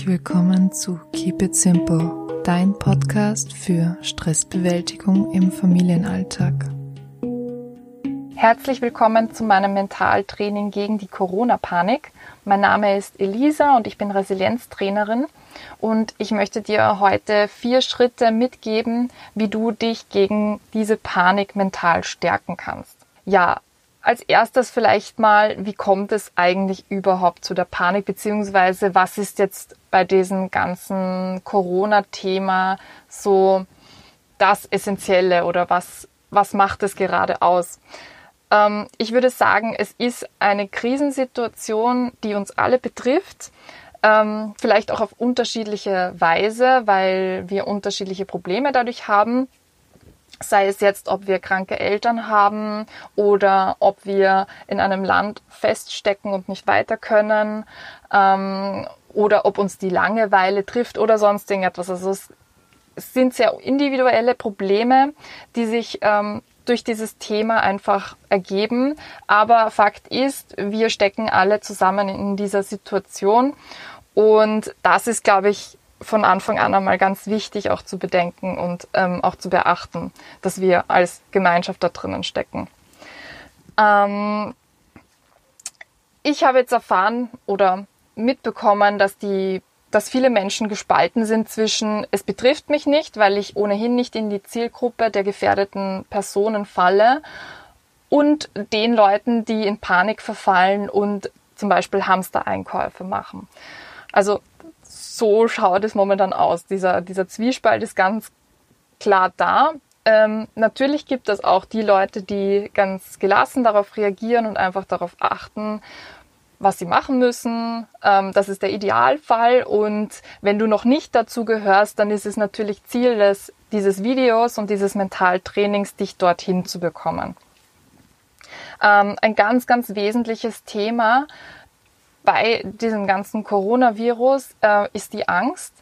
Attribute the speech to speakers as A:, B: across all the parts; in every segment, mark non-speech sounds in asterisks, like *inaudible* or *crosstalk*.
A: Herzlich willkommen zu Keep It Simple, dein Podcast für Stressbewältigung im Familienalltag.
B: Herzlich willkommen zu meinem Mentaltraining gegen die Corona-Panik. Mein Name ist Elisa und ich bin Resilienztrainerin und ich möchte dir heute vier Schritte mitgeben, wie du dich gegen diese Panik mental stärken kannst. Ja, als erstes vielleicht mal, wie kommt es eigentlich überhaupt zu der Panik, beziehungsweise was ist jetzt bei diesem ganzen Corona-Thema so das Essentielle oder was, was macht es gerade aus? Ähm, ich würde sagen, es ist eine Krisensituation, die uns alle betrifft. Ähm, vielleicht auch auf unterschiedliche Weise, weil wir unterschiedliche Probleme dadurch haben sei es jetzt, ob wir kranke Eltern haben oder ob wir in einem Land feststecken und nicht weiter können ähm, oder ob uns die Langeweile trifft oder sonst irgendetwas. Also es, sind sehr individuelle Probleme, die sich ähm, durch dieses Thema einfach ergeben. Aber Fakt ist, wir stecken alle zusammen in dieser Situation. Und das ist, glaube ich, von Anfang an einmal ganz wichtig auch zu bedenken und ähm, auch zu beachten, dass wir als Gemeinschaft da drinnen stecken. Ähm, ich habe jetzt erfahren oder mitbekommen, dass die dass viele Menschen gespalten sind zwischen es betrifft mich nicht, weil ich ohnehin nicht in die Zielgruppe der gefährdeten Personen falle und den Leuten, die in Panik verfallen und zum Beispiel Hamstereinkäufe machen. Also so schaut es momentan aus. Dieser, dieser Zwiespalt ist ganz klar da. Ähm, natürlich gibt es auch die Leute, die ganz gelassen darauf reagieren und einfach darauf achten, was sie machen müssen. Ähm, das ist der Idealfall. Und wenn du noch nicht dazu gehörst, dann ist es natürlich Ziel des, dieses Videos und dieses Mentaltrainings, dich dorthin zu bekommen. Ähm, ein ganz, ganz wesentliches Thema bei diesem ganzen Coronavirus äh, ist die Angst,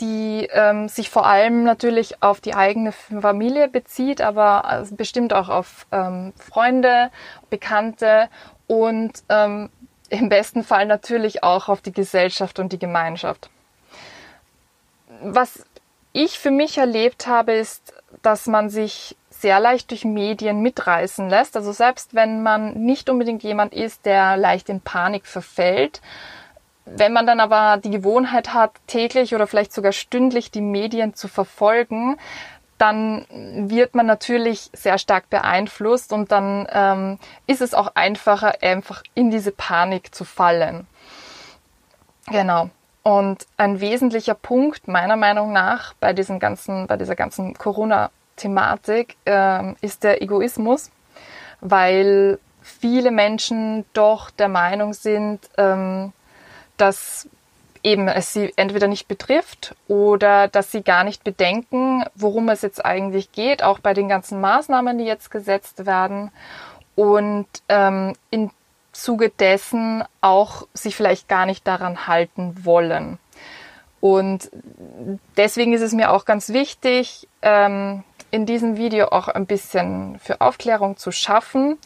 B: die ähm, sich vor allem natürlich auf die eigene Familie bezieht, aber also bestimmt auch auf ähm, Freunde, Bekannte und ähm, im besten Fall natürlich auch auf die Gesellschaft und die Gemeinschaft. Was ich für mich erlebt habe, ist, dass man sich sehr leicht durch Medien mitreißen lässt. Also selbst wenn man nicht unbedingt jemand ist, der leicht in Panik verfällt, wenn man dann aber die Gewohnheit hat, täglich oder vielleicht sogar stündlich die Medien zu verfolgen, dann wird man natürlich sehr stark beeinflusst und dann ähm, ist es auch einfacher, einfach in diese Panik zu fallen. Genau. Und ein wesentlicher Punkt meiner Meinung nach bei diesem ganzen, bei dieser ganzen Corona Thematik äh, ist der Egoismus, weil viele Menschen doch der Meinung sind, ähm, dass eben es sie entweder nicht betrifft oder dass sie gar nicht bedenken, worum es jetzt eigentlich geht, auch bei den ganzen Maßnahmen, die jetzt gesetzt werden und ähm, im Zuge dessen auch sich vielleicht gar nicht daran halten wollen. Und deswegen ist es mir auch ganz wichtig, ähm, in diesem Video auch ein bisschen für Aufklärung zu schaffen,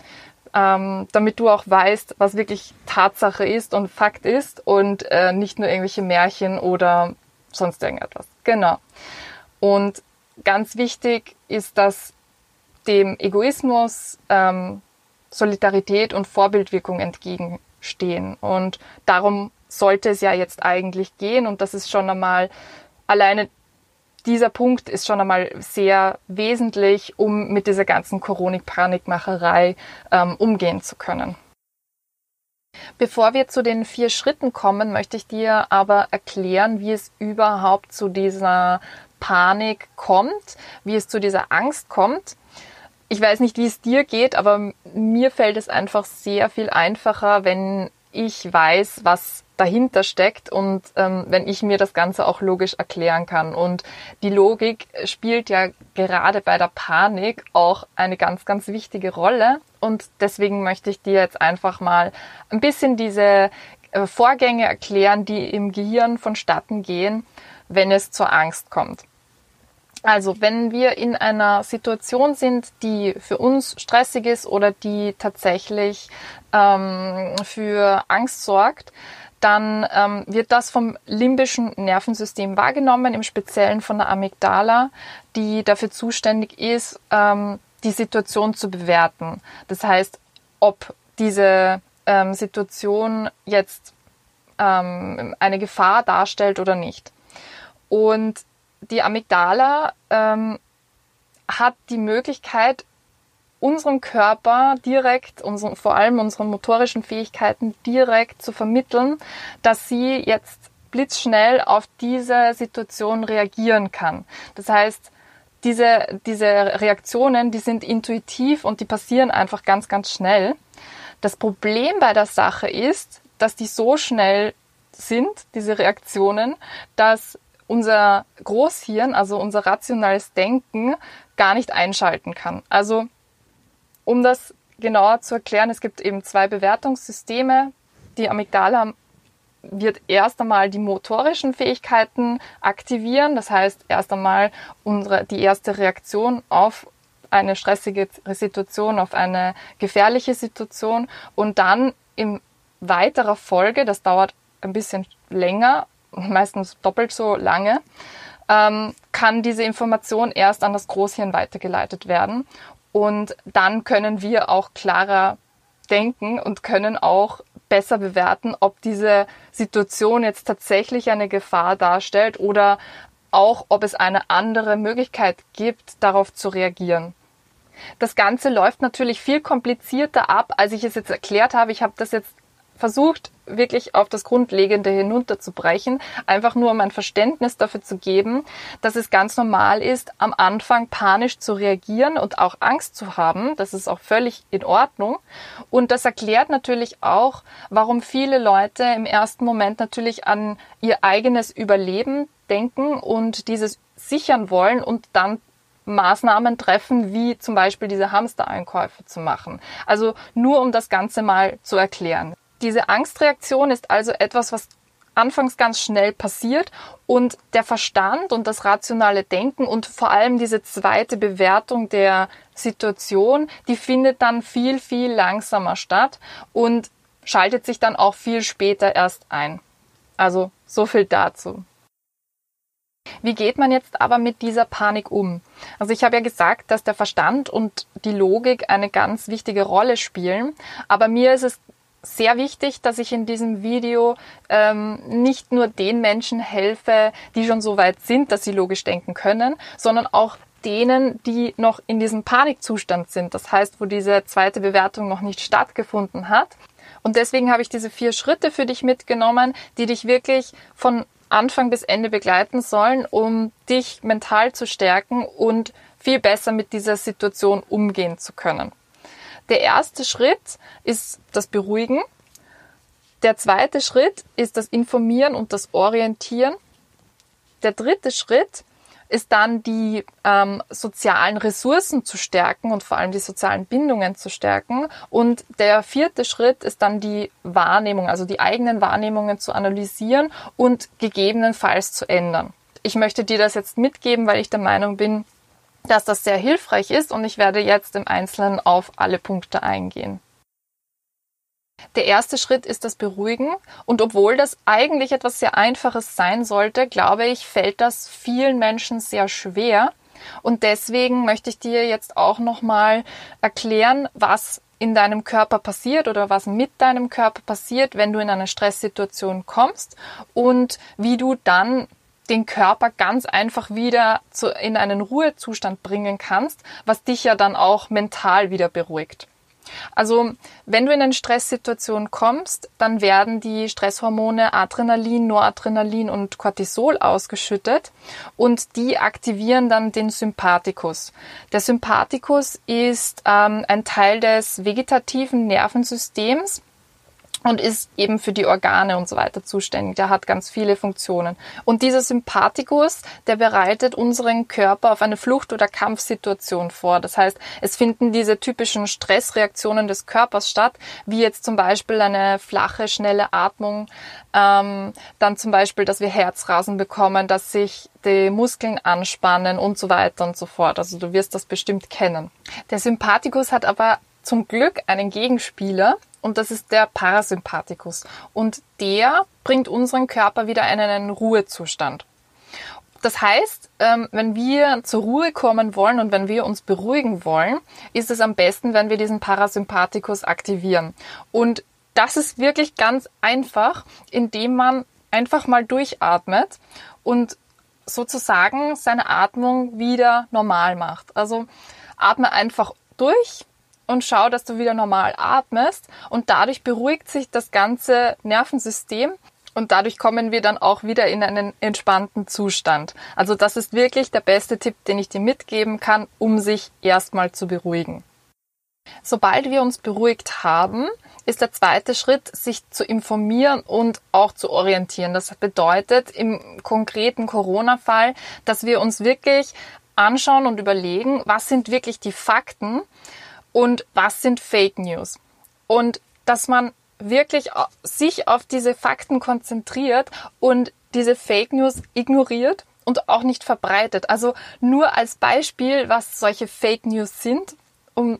B: ähm, damit du auch weißt, was wirklich Tatsache ist und Fakt ist und äh, nicht nur irgendwelche Märchen oder sonst irgendetwas. Genau. Und ganz wichtig ist, dass dem Egoismus ähm, Solidarität und Vorbildwirkung entgegenstehen. Und darum sollte es ja jetzt eigentlich gehen. Und das ist schon einmal alleine dieser Punkt ist schon einmal sehr wesentlich, um mit dieser ganzen Chronik-Panikmacherei ähm, umgehen zu können. Bevor wir zu den vier Schritten kommen, möchte ich dir aber erklären, wie es überhaupt zu dieser Panik kommt, wie es zu dieser Angst kommt. Ich weiß nicht, wie es dir geht, aber mir fällt es einfach sehr viel einfacher, wenn ich weiß, was dahinter steckt und ähm, wenn ich mir das Ganze auch logisch erklären kann. Und die Logik spielt ja gerade bei der Panik auch eine ganz, ganz wichtige Rolle. Und deswegen möchte ich dir jetzt einfach mal ein bisschen diese äh, Vorgänge erklären, die im Gehirn vonstatten gehen, wenn es zur Angst kommt. Also wenn wir in einer Situation sind, die für uns stressig ist oder die tatsächlich ähm, für Angst sorgt, dann ähm, wird das vom limbischen Nervensystem wahrgenommen, im Speziellen von der Amygdala, die dafür zuständig ist, ähm, die Situation zu bewerten. Das heißt, ob diese ähm, Situation jetzt ähm, eine Gefahr darstellt oder nicht. Und die Amygdala ähm, hat die Möglichkeit, unserem Körper direkt, unseren, vor allem unseren motorischen Fähigkeiten direkt zu vermitteln, dass sie jetzt blitzschnell auf diese Situation reagieren kann. Das heißt, diese, diese Reaktionen, die sind intuitiv und die passieren einfach ganz, ganz schnell. Das Problem bei der Sache ist, dass die so schnell sind, diese Reaktionen, dass unser Großhirn, also unser rationales Denken, gar nicht einschalten kann. Also um das genauer zu erklären, es gibt eben zwei Bewertungssysteme. Die Amygdala wird erst einmal die motorischen Fähigkeiten aktivieren. Das heißt, erst einmal unsere, die erste Reaktion auf eine stressige Situation, auf eine gefährliche Situation und dann in weiterer Folge, das dauert ein bisschen länger, meistens doppelt so lange, ähm, kann diese Information erst an das Großhirn weitergeleitet werden und dann können wir auch klarer denken und können auch besser bewerten, ob diese Situation jetzt tatsächlich eine Gefahr darstellt oder auch, ob es eine andere Möglichkeit gibt, darauf zu reagieren. Das Ganze läuft natürlich viel komplizierter ab, als ich es jetzt erklärt habe. Ich habe das jetzt versucht, wirklich auf das Grundlegende hinunterzubrechen, einfach nur um ein Verständnis dafür zu geben, dass es ganz normal ist, am Anfang panisch zu reagieren und auch Angst zu haben. Das ist auch völlig in Ordnung. Und das erklärt natürlich auch, warum viele Leute im ersten Moment natürlich an ihr eigenes Überleben denken und dieses sichern wollen und dann Maßnahmen treffen, wie zum Beispiel diese Hamstereinkäufe zu machen. Also nur um das Ganze mal zu erklären. Diese Angstreaktion ist also etwas, was anfangs ganz schnell passiert und der Verstand und das rationale Denken und vor allem diese zweite Bewertung der Situation, die findet dann viel, viel langsamer statt und schaltet sich dann auch viel später erst ein. Also so viel dazu. Wie geht man jetzt aber mit dieser Panik um? Also ich habe ja gesagt, dass der Verstand und die Logik eine ganz wichtige Rolle spielen, aber mir ist es sehr wichtig, dass ich in diesem Video ähm, nicht nur den Menschen helfe, die schon so weit sind, dass sie logisch denken können, sondern auch denen, die noch in diesem Panikzustand sind. Das heißt, wo diese zweite Bewertung noch nicht stattgefunden hat. Und deswegen habe ich diese vier Schritte für dich mitgenommen, die dich wirklich von Anfang bis Ende begleiten sollen, um dich mental zu stärken und viel besser mit dieser Situation umgehen zu können. Der erste Schritt ist das Beruhigen. Der zweite Schritt ist das Informieren und das Orientieren. Der dritte Schritt ist dann die ähm, sozialen Ressourcen zu stärken und vor allem die sozialen Bindungen zu stärken. Und der vierte Schritt ist dann die Wahrnehmung, also die eigenen Wahrnehmungen zu analysieren und gegebenenfalls zu ändern. Ich möchte dir das jetzt mitgeben, weil ich der Meinung bin, dass das sehr hilfreich ist und ich werde jetzt im Einzelnen auf alle Punkte eingehen. Der erste Schritt ist das Beruhigen und obwohl das eigentlich etwas sehr Einfaches sein sollte, glaube ich, fällt das vielen Menschen sehr schwer und deswegen möchte ich dir jetzt auch nochmal erklären, was in deinem Körper passiert oder was mit deinem Körper passiert, wenn du in eine Stresssituation kommst und wie du dann den Körper ganz einfach wieder zu, in einen Ruhezustand bringen kannst, was dich ja dann auch mental wieder beruhigt. Also, wenn du in eine Stresssituation kommst, dann werden die Stresshormone Adrenalin, Noradrenalin und Cortisol ausgeschüttet und die aktivieren dann den Sympathikus. Der Sympathikus ist ähm, ein Teil des vegetativen Nervensystems und ist eben für die Organe und so weiter zuständig. Der hat ganz viele Funktionen. Und dieser Sympathikus, der bereitet unseren Körper auf eine Flucht- oder Kampfsituation vor. Das heißt, es finden diese typischen Stressreaktionen des Körpers statt, wie jetzt zum Beispiel eine flache, schnelle Atmung, ähm, dann zum Beispiel, dass wir Herzrasen bekommen, dass sich die Muskeln anspannen und so weiter und so fort. Also du wirst das bestimmt kennen. Der Sympathikus hat aber zum Glück einen Gegenspieler, und das ist der Parasympathikus. Und der bringt unseren Körper wieder in einen Ruhezustand. Das heißt, ähm, wenn wir zur Ruhe kommen wollen und wenn wir uns beruhigen wollen, ist es am besten, wenn wir diesen Parasympathikus aktivieren. Und das ist wirklich ganz einfach, indem man einfach mal durchatmet und sozusagen seine Atmung wieder normal macht. Also atme einfach durch und schau, dass du wieder normal atmest und dadurch beruhigt sich das ganze Nervensystem und dadurch kommen wir dann auch wieder in einen entspannten Zustand. Also das ist wirklich der beste Tipp, den ich dir mitgeben kann, um sich erstmal zu beruhigen. Sobald wir uns beruhigt haben, ist der zweite Schritt, sich zu informieren und auch zu orientieren. Das bedeutet im konkreten Corona-Fall, dass wir uns wirklich anschauen und überlegen, was sind wirklich die Fakten und was sind Fake News. Und dass man wirklich sich auf diese Fakten konzentriert und diese Fake News ignoriert und auch nicht verbreitet. Also nur als Beispiel, was solche Fake News sind, um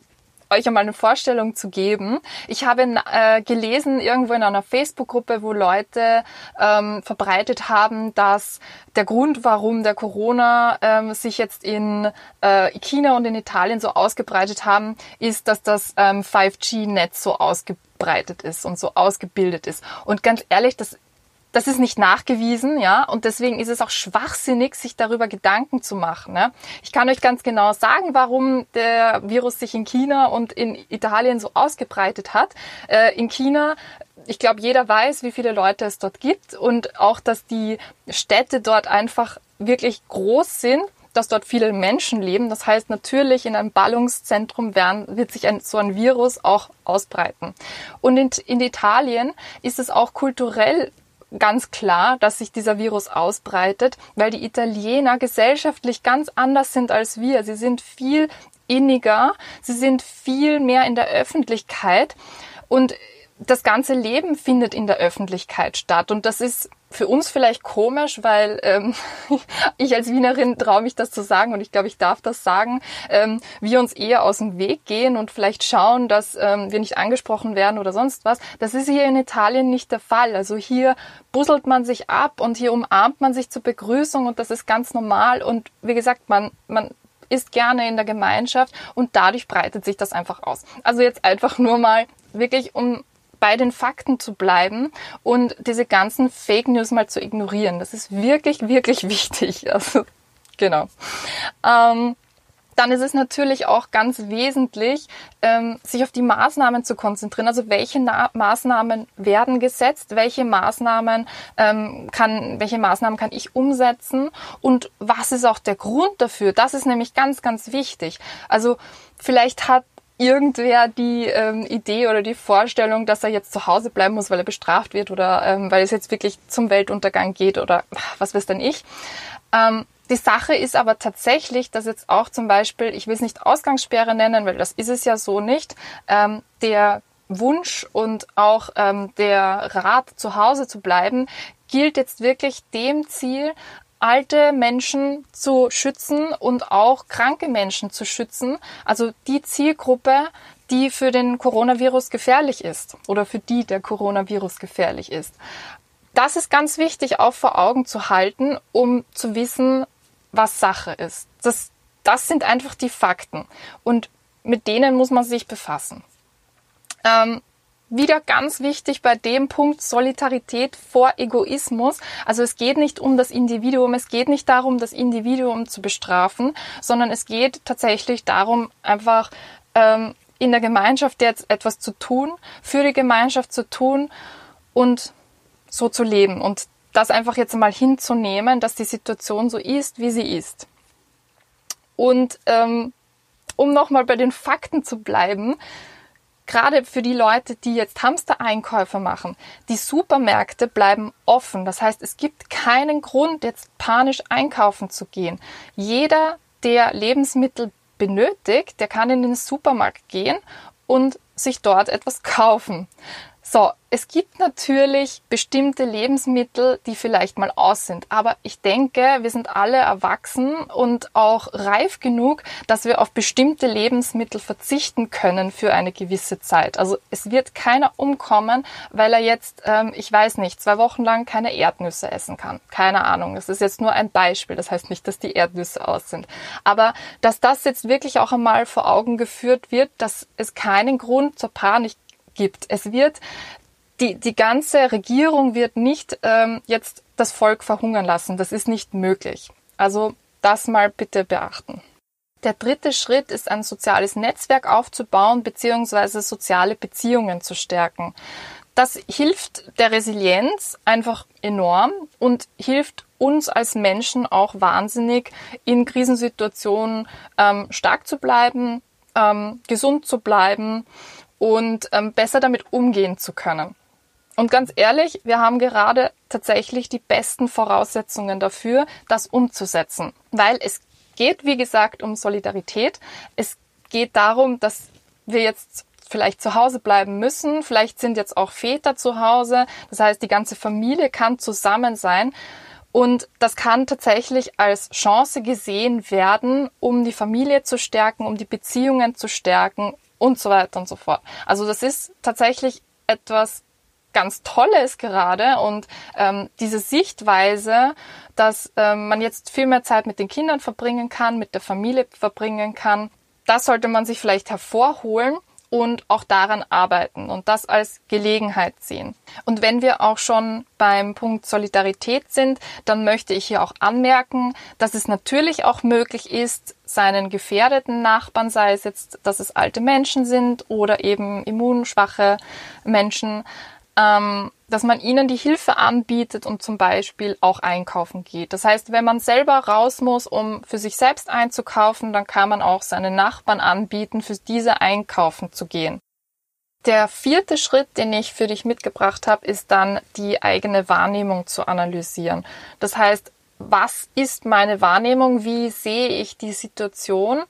B: euch einmal eine Vorstellung zu geben. Ich habe äh, gelesen irgendwo in einer Facebook-Gruppe, wo Leute ähm, verbreitet haben, dass der Grund, warum der Corona ähm, sich jetzt in äh, China und in Italien so ausgebreitet haben, ist, dass das ähm, 5G-Netz so ausgebreitet ist und so ausgebildet ist. Und ganz ehrlich, das das ist nicht nachgewiesen, ja, und deswegen ist es auch schwachsinnig, sich darüber Gedanken zu machen. Ne? Ich kann euch ganz genau sagen, warum der Virus sich in China und in Italien so ausgebreitet hat. Äh, in China ich glaube, jeder weiß, wie viele Leute es dort gibt und auch, dass die Städte dort einfach wirklich groß sind dass dort viele Menschen leben. Das heißt, natürlich in einem Ballungszentrum werden, wird sich ein, so ein Virus auch ausbreiten. Und in, in Italien ist es auch kulturell ganz klar, dass sich dieser Virus ausbreitet, weil die Italiener gesellschaftlich ganz anders sind als wir. Sie sind viel inniger, sie sind viel mehr in der Öffentlichkeit und das ganze Leben findet in der Öffentlichkeit statt. Und das ist für uns vielleicht komisch, weil ähm, *laughs* ich als Wienerin traue mich das zu sagen und ich glaube, ich darf das sagen, ähm, wir uns eher aus dem Weg gehen und vielleicht schauen, dass ähm, wir nicht angesprochen werden oder sonst was. Das ist hier in Italien nicht der Fall. Also hier busselt man sich ab und hier umarmt man sich zur Begrüßung und das ist ganz normal und wie gesagt, man, man ist gerne in der Gemeinschaft und dadurch breitet sich das einfach aus. Also jetzt einfach nur mal wirklich um bei den Fakten zu bleiben und diese ganzen Fake News mal zu ignorieren. Das ist wirklich, wirklich *laughs* wichtig. Also, genau. Ähm, dann ist es natürlich auch ganz wesentlich, ähm, sich auf die Maßnahmen zu konzentrieren. Also welche Na Maßnahmen werden gesetzt, welche Maßnahmen ähm, kann, welche Maßnahmen kann ich umsetzen und was ist auch der Grund dafür? Das ist nämlich ganz, ganz wichtig. Also vielleicht hat irgendwer die ähm, Idee oder die Vorstellung, dass er jetzt zu Hause bleiben muss, weil er bestraft wird oder ähm, weil es jetzt wirklich zum Weltuntergang geht oder was weiß denn ich. Ähm, die Sache ist aber tatsächlich, dass jetzt auch zum Beispiel, ich will es nicht Ausgangssperre nennen, weil das ist es ja so nicht, ähm, der Wunsch und auch ähm, der Rat, zu Hause zu bleiben, gilt jetzt wirklich dem Ziel, alte Menschen zu schützen und auch kranke Menschen zu schützen. Also die Zielgruppe, die für den Coronavirus gefährlich ist oder für die der Coronavirus gefährlich ist. Das ist ganz wichtig auch vor Augen zu halten, um zu wissen, was Sache ist. Das, das sind einfach die Fakten und mit denen muss man sich befassen. Ähm, wieder ganz wichtig bei dem Punkt Solidarität vor Egoismus. Also es geht nicht um das Individuum, es geht nicht darum, das Individuum zu bestrafen, sondern es geht tatsächlich darum, einfach ähm, in der Gemeinschaft jetzt etwas zu tun, für die Gemeinschaft zu tun und so zu leben und das einfach jetzt mal hinzunehmen, dass die Situation so ist, wie sie ist. Und ähm, um nochmal bei den Fakten zu bleiben, gerade für die Leute, die jetzt Hamstereinkäufe machen, die Supermärkte bleiben offen. Das heißt, es gibt keinen Grund, jetzt panisch einkaufen zu gehen. Jeder, der Lebensmittel benötigt, der kann in den Supermarkt gehen und sich dort etwas kaufen. So, es gibt natürlich bestimmte Lebensmittel, die vielleicht mal aus sind. Aber ich denke, wir sind alle erwachsen und auch reif genug, dass wir auf bestimmte Lebensmittel verzichten können für eine gewisse Zeit. Also es wird keiner umkommen, weil er jetzt, ähm, ich weiß nicht, zwei Wochen lang keine Erdnüsse essen kann. Keine Ahnung. Das ist jetzt nur ein Beispiel. Das heißt nicht, dass die Erdnüsse aus sind. Aber dass das jetzt wirklich auch einmal vor Augen geführt wird, dass es keinen Grund zur Panik gibt. Es wird die, die ganze Regierung wird nicht ähm, jetzt das Volk verhungern lassen. Das ist nicht möglich. Also das mal bitte beachten. Der dritte Schritt ist ein soziales Netzwerk aufzubauen bzw. soziale Beziehungen zu stärken. Das hilft der Resilienz einfach enorm und hilft uns als Menschen auch wahnsinnig, in Krisensituationen ähm, stark zu bleiben, ähm, gesund zu bleiben und ähm, besser damit umgehen zu können. Und ganz ehrlich, wir haben gerade tatsächlich die besten Voraussetzungen dafür, das umzusetzen. Weil es geht, wie gesagt, um Solidarität. Es geht darum, dass wir jetzt vielleicht zu Hause bleiben müssen. Vielleicht sind jetzt auch Väter zu Hause. Das heißt, die ganze Familie kann zusammen sein. Und das kann tatsächlich als Chance gesehen werden, um die Familie zu stärken, um die Beziehungen zu stärken und so weiter und so fort. Also das ist tatsächlich etwas ganz Tolles gerade und ähm, diese Sichtweise, dass ähm, man jetzt viel mehr Zeit mit den Kindern verbringen kann, mit der Familie verbringen kann, das sollte man sich vielleicht hervorholen und auch daran arbeiten und das als Gelegenheit sehen. Und wenn wir auch schon beim Punkt Solidarität sind, dann möchte ich hier auch anmerken, dass es natürlich auch möglich ist, seinen gefährdeten Nachbarn, sei es jetzt, dass es alte Menschen sind oder eben immunschwache Menschen, ähm, dass man ihnen die Hilfe anbietet und zum Beispiel auch einkaufen geht. Das heißt, wenn man selber raus muss, um für sich selbst einzukaufen, dann kann man auch seinen Nachbarn anbieten, für diese einkaufen zu gehen. Der vierte Schritt, den ich für dich mitgebracht habe, ist dann die eigene Wahrnehmung zu analysieren. Das heißt, was ist meine Wahrnehmung? Wie sehe ich die Situation?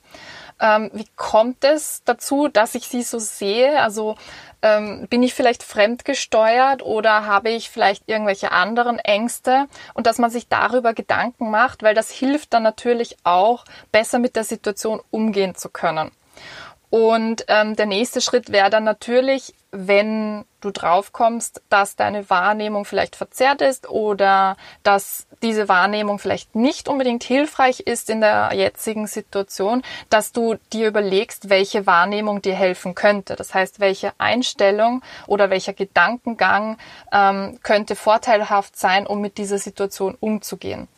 B: Ähm, wie kommt es dazu, dass ich sie so sehe? Also ähm, bin ich vielleicht fremdgesteuert oder habe ich vielleicht irgendwelche anderen Ängste? Und dass man sich darüber Gedanken macht, weil das hilft dann natürlich auch, besser mit der Situation umgehen zu können. Und ähm, der nächste Schritt wäre dann natürlich, wenn du drauf kommst, dass deine Wahrnehmung vielleicht verzerrt ist oder dass diese Wahrnehmung vielleicht nicht unbedingt hilfreich ist in der jetzigen Situation, dass du dir überlegst, welche Wahrnehmung dir helfen könnte. Das heißt, welche Einstellung oder welcher Gedankengang ähm, könnte vorteilhaft sein, um mit dieser Situation umzugehen.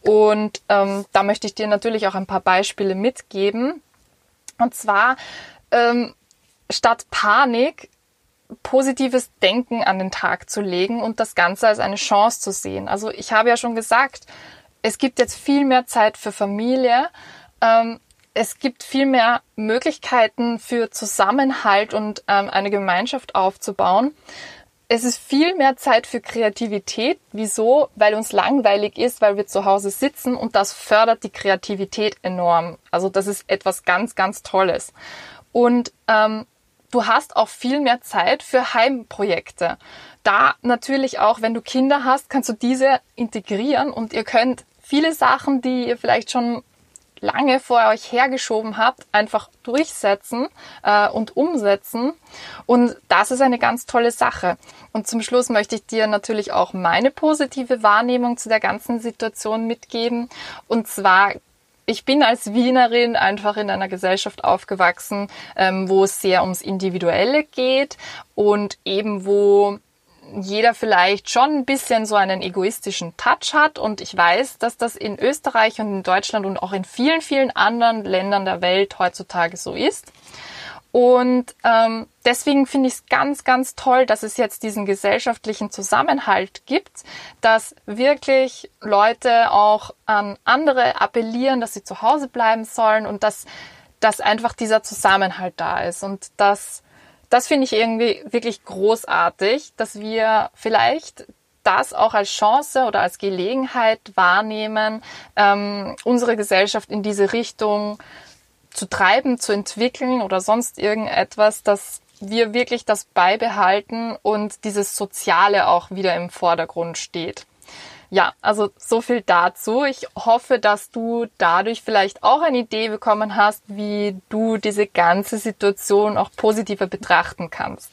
B: Und ähm, da möchte ich dir natürlich auch ein paar Beispiele mitgeben und zwar ähm, statt Panik positives Denken an den Tag zu legen und das Ganze als eine Chance zu sehen. Also ich habe ja schon gesagt, es gibt jetzt viel mehr Zeit für Familie. Ähm, es gibt viel mehr Möglichkeiten für Zusammenhalt und ähm, eine Gemeinschaft aufzubauen. Es ist viel mehr Zeit für Kreativität. Wieso? Weil uns langweilig ist, weil wir zu Hause sitzen und das fördert die Kreativität enorm. Also das ist etwas ganz, ganz Tolles. Und ähm, du hast auch viel mehr Zeit für Heimprojekte. Da natürlich auch, wenn du Kinder hast, kannst du diese integrieren und ihr könnt viele Sachen, die ihr vielleicht schon lange vor euch hergeschoben habt, einfach durchsetzen äh, und umsetzen. Und das ist eine ganz tolle Sache. Und zum Schluss möchte ich dir natürlich auch meine positive Wahrnehmung zu der ganzen Situation mitgeben. Und zwar ich bin als Wienerin einfach in einer Gesellschaft aufgewachsen, ähm, wo es sehr ums Individuelle geht und eben wo jeder vielleicht schon ein bisschen so einen egoistischen Touch hat. Und ich weiß, dass das in Österreich und in Deutschland und auch in vielen, vielen anderen Ländern der Welt heutzutage so ist. Und ähm, deswegen finde ich es ganz, ganz toll, dass es jetzt diesen gesellschaftlichen Zusammenhalt gibt, dass wirklich Leute auch an andere appellieren, dass sie zu Hause bleiben sollen und dass, dass einfach dieser Zusammenhalt da ist. Und das das finde ich irgendwie wirklich großartig, dass wir vielleicht das auch als Chance oder als Gelegenheit wahrnehmen, ähm, unsere Gesellschaft in diese Richtung zu treiben, zu entwickeln oder sonst irgendetwas, dass wir wirklich das beibehalten und dieses Soziale auch wieder im Vordergrund steht. Ja, also so viel dazu. Ich hoffe, dass du dadurch vielleicht auch eine Idee bekommen hast, wie du diese ganze Situation auch positiver betrachten kannst.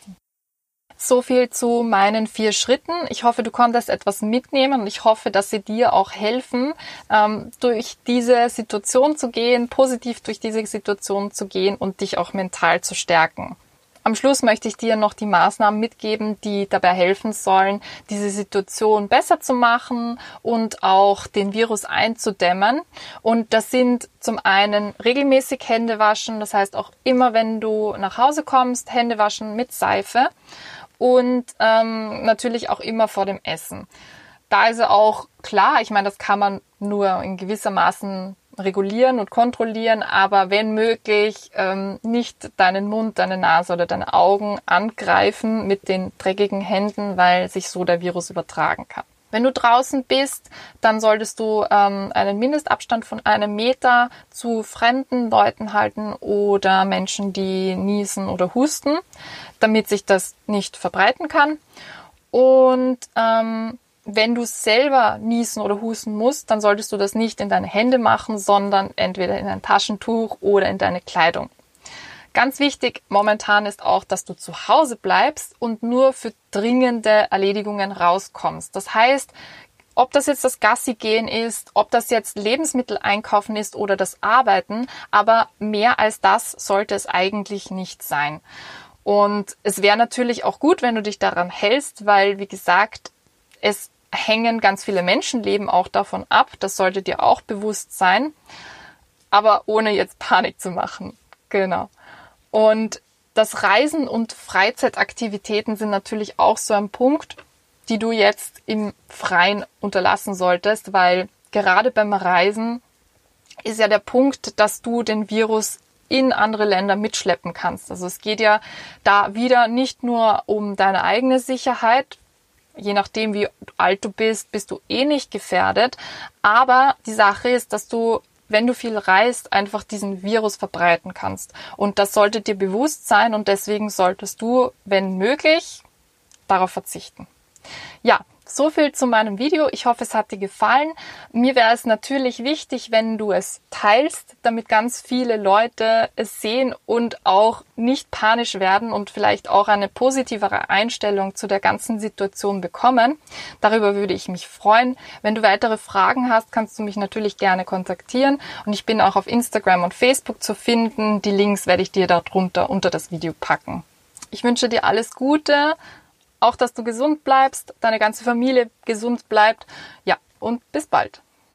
B: So viel zu meinen vier Schritten. Ich hoffe, du konntest etwas mitnehmen und ich hoffe, dass sie dir auch helfen, ähm, durch diese Situation zu gehen, positiv durch diese Situation zu gehen und dich auch mental zu stärken. Am Schluss möchte ich dir noch die Maßnahmen mitgeben, die dabei helfen sollen, diese Situation besser zu machen und auch den Virus einzudämmen. Und das sind zum einen regelmäßig Hände waschen, das heißt auch immer, wenn du nach Hause kommst, Hände waschen mit Seife und ähm, natürlich auch immer vor dem Essen. Da ist auch klar, ich meine, das kann man nur in gewisser Maßen regulieren und kontrollieren, aber wenn möglich ähm, nicht deinen Mund, deine Nase oder deine Augen angreifen mit den dreckigen Händen, weil sich so der Virus übertragen kann. Wenn du draußen bist, dann solltest du ähm, einen Mindestabstand von einem Meter zu fremden Leuten halten oder Menschen, die niesen oder husten, damit sich das nicht verbreiten kann. Und ähm, wenn du selber niesen oder husten musst, dann solltest du das nicht in deine Hände machen, sondern entweder in ein Taschentuch oder in deine Kleidung. Ganz wichtig momentan ist auch, dass du zu Hause bleibst und nur für dringende Erledigungen rauskommst. Das heißt, ob das jetzt das Gassi gehen ist, ob das jetzt Lebensmittel einkaufen ist oder das Arbeiten, aber mehr als das sollte es eigentlich nicht sein. Und es wäre natürlich auch gut, wenn du dich daran hältst, weil, wie gesagt, es hängen ganz viele Menschenleben auch davon ab. Das sollte dir auch bewusst sein. Aber ohne jetzt Panik zu machen. Genau. Und das Reisen und Freizeitaktivitäten sind natürlich auch so ein Punkt, die du jetzt im Freien unterlassen solltest, weil gerade beim Reisen ist ja der Punkt, dass du den Virus in andere Länder mitschleppen kannst. Also es geht ja da wieder nicht nur um deine eigene Sicherheit, je nachdem, wie alt du bist, bist du eh nicht gefährdet. Aber die Sache ist, dass du, wenn du viel reist, einfach diesen Virus verbreiten kannst. Und das sollte dir bewusst sein und deswegen solltest du, wenn möglich, darauf verzichten. Ja, so viel zu meinem Video. Ich hoffe, es hat dir gefallen. Mir wäre es natürlich wichtig, wenn du es teilst, damit ganz viele Leute es sehen und auch nicht panisch werden und vielleicht auch eine positivere Einstellung zu der ganzen Situation bekommen. Darüber würde ich mich freuen. Wenn du weitere Fragen hast, kannst du mich natürlich gerne kontaktieren und ich bin auch auf Instagram und Facebook zu finden. Die Links werde ich dir darunter unter das Video packen. Ich wünsche dir alles Gute auch, dass du gesund bleibst, deine ganze Familie gesund bleibt. Ja, und bis bald.